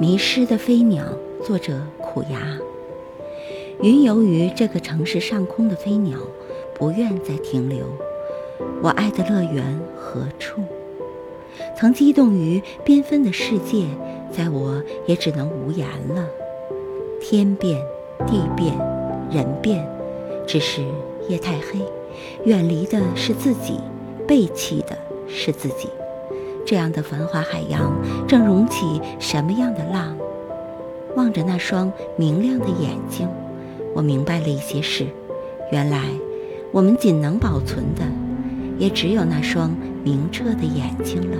迷失的飞鸟，作者苦牙。云游于这个城市上空的飞鸟，不愿再停留。我爱的乐园何处？曾激动于缤纷的世界，在我也只能无言了。天变，地变，人变，只是夜太黑，远离的是自己，背弃的是自己。这样的繁华海洋，正涌起什么样的浪？望着那双明亮的眼睛，我明白了一些事。原来，我们仅能保存的，也只有那双明澈的眼睛了。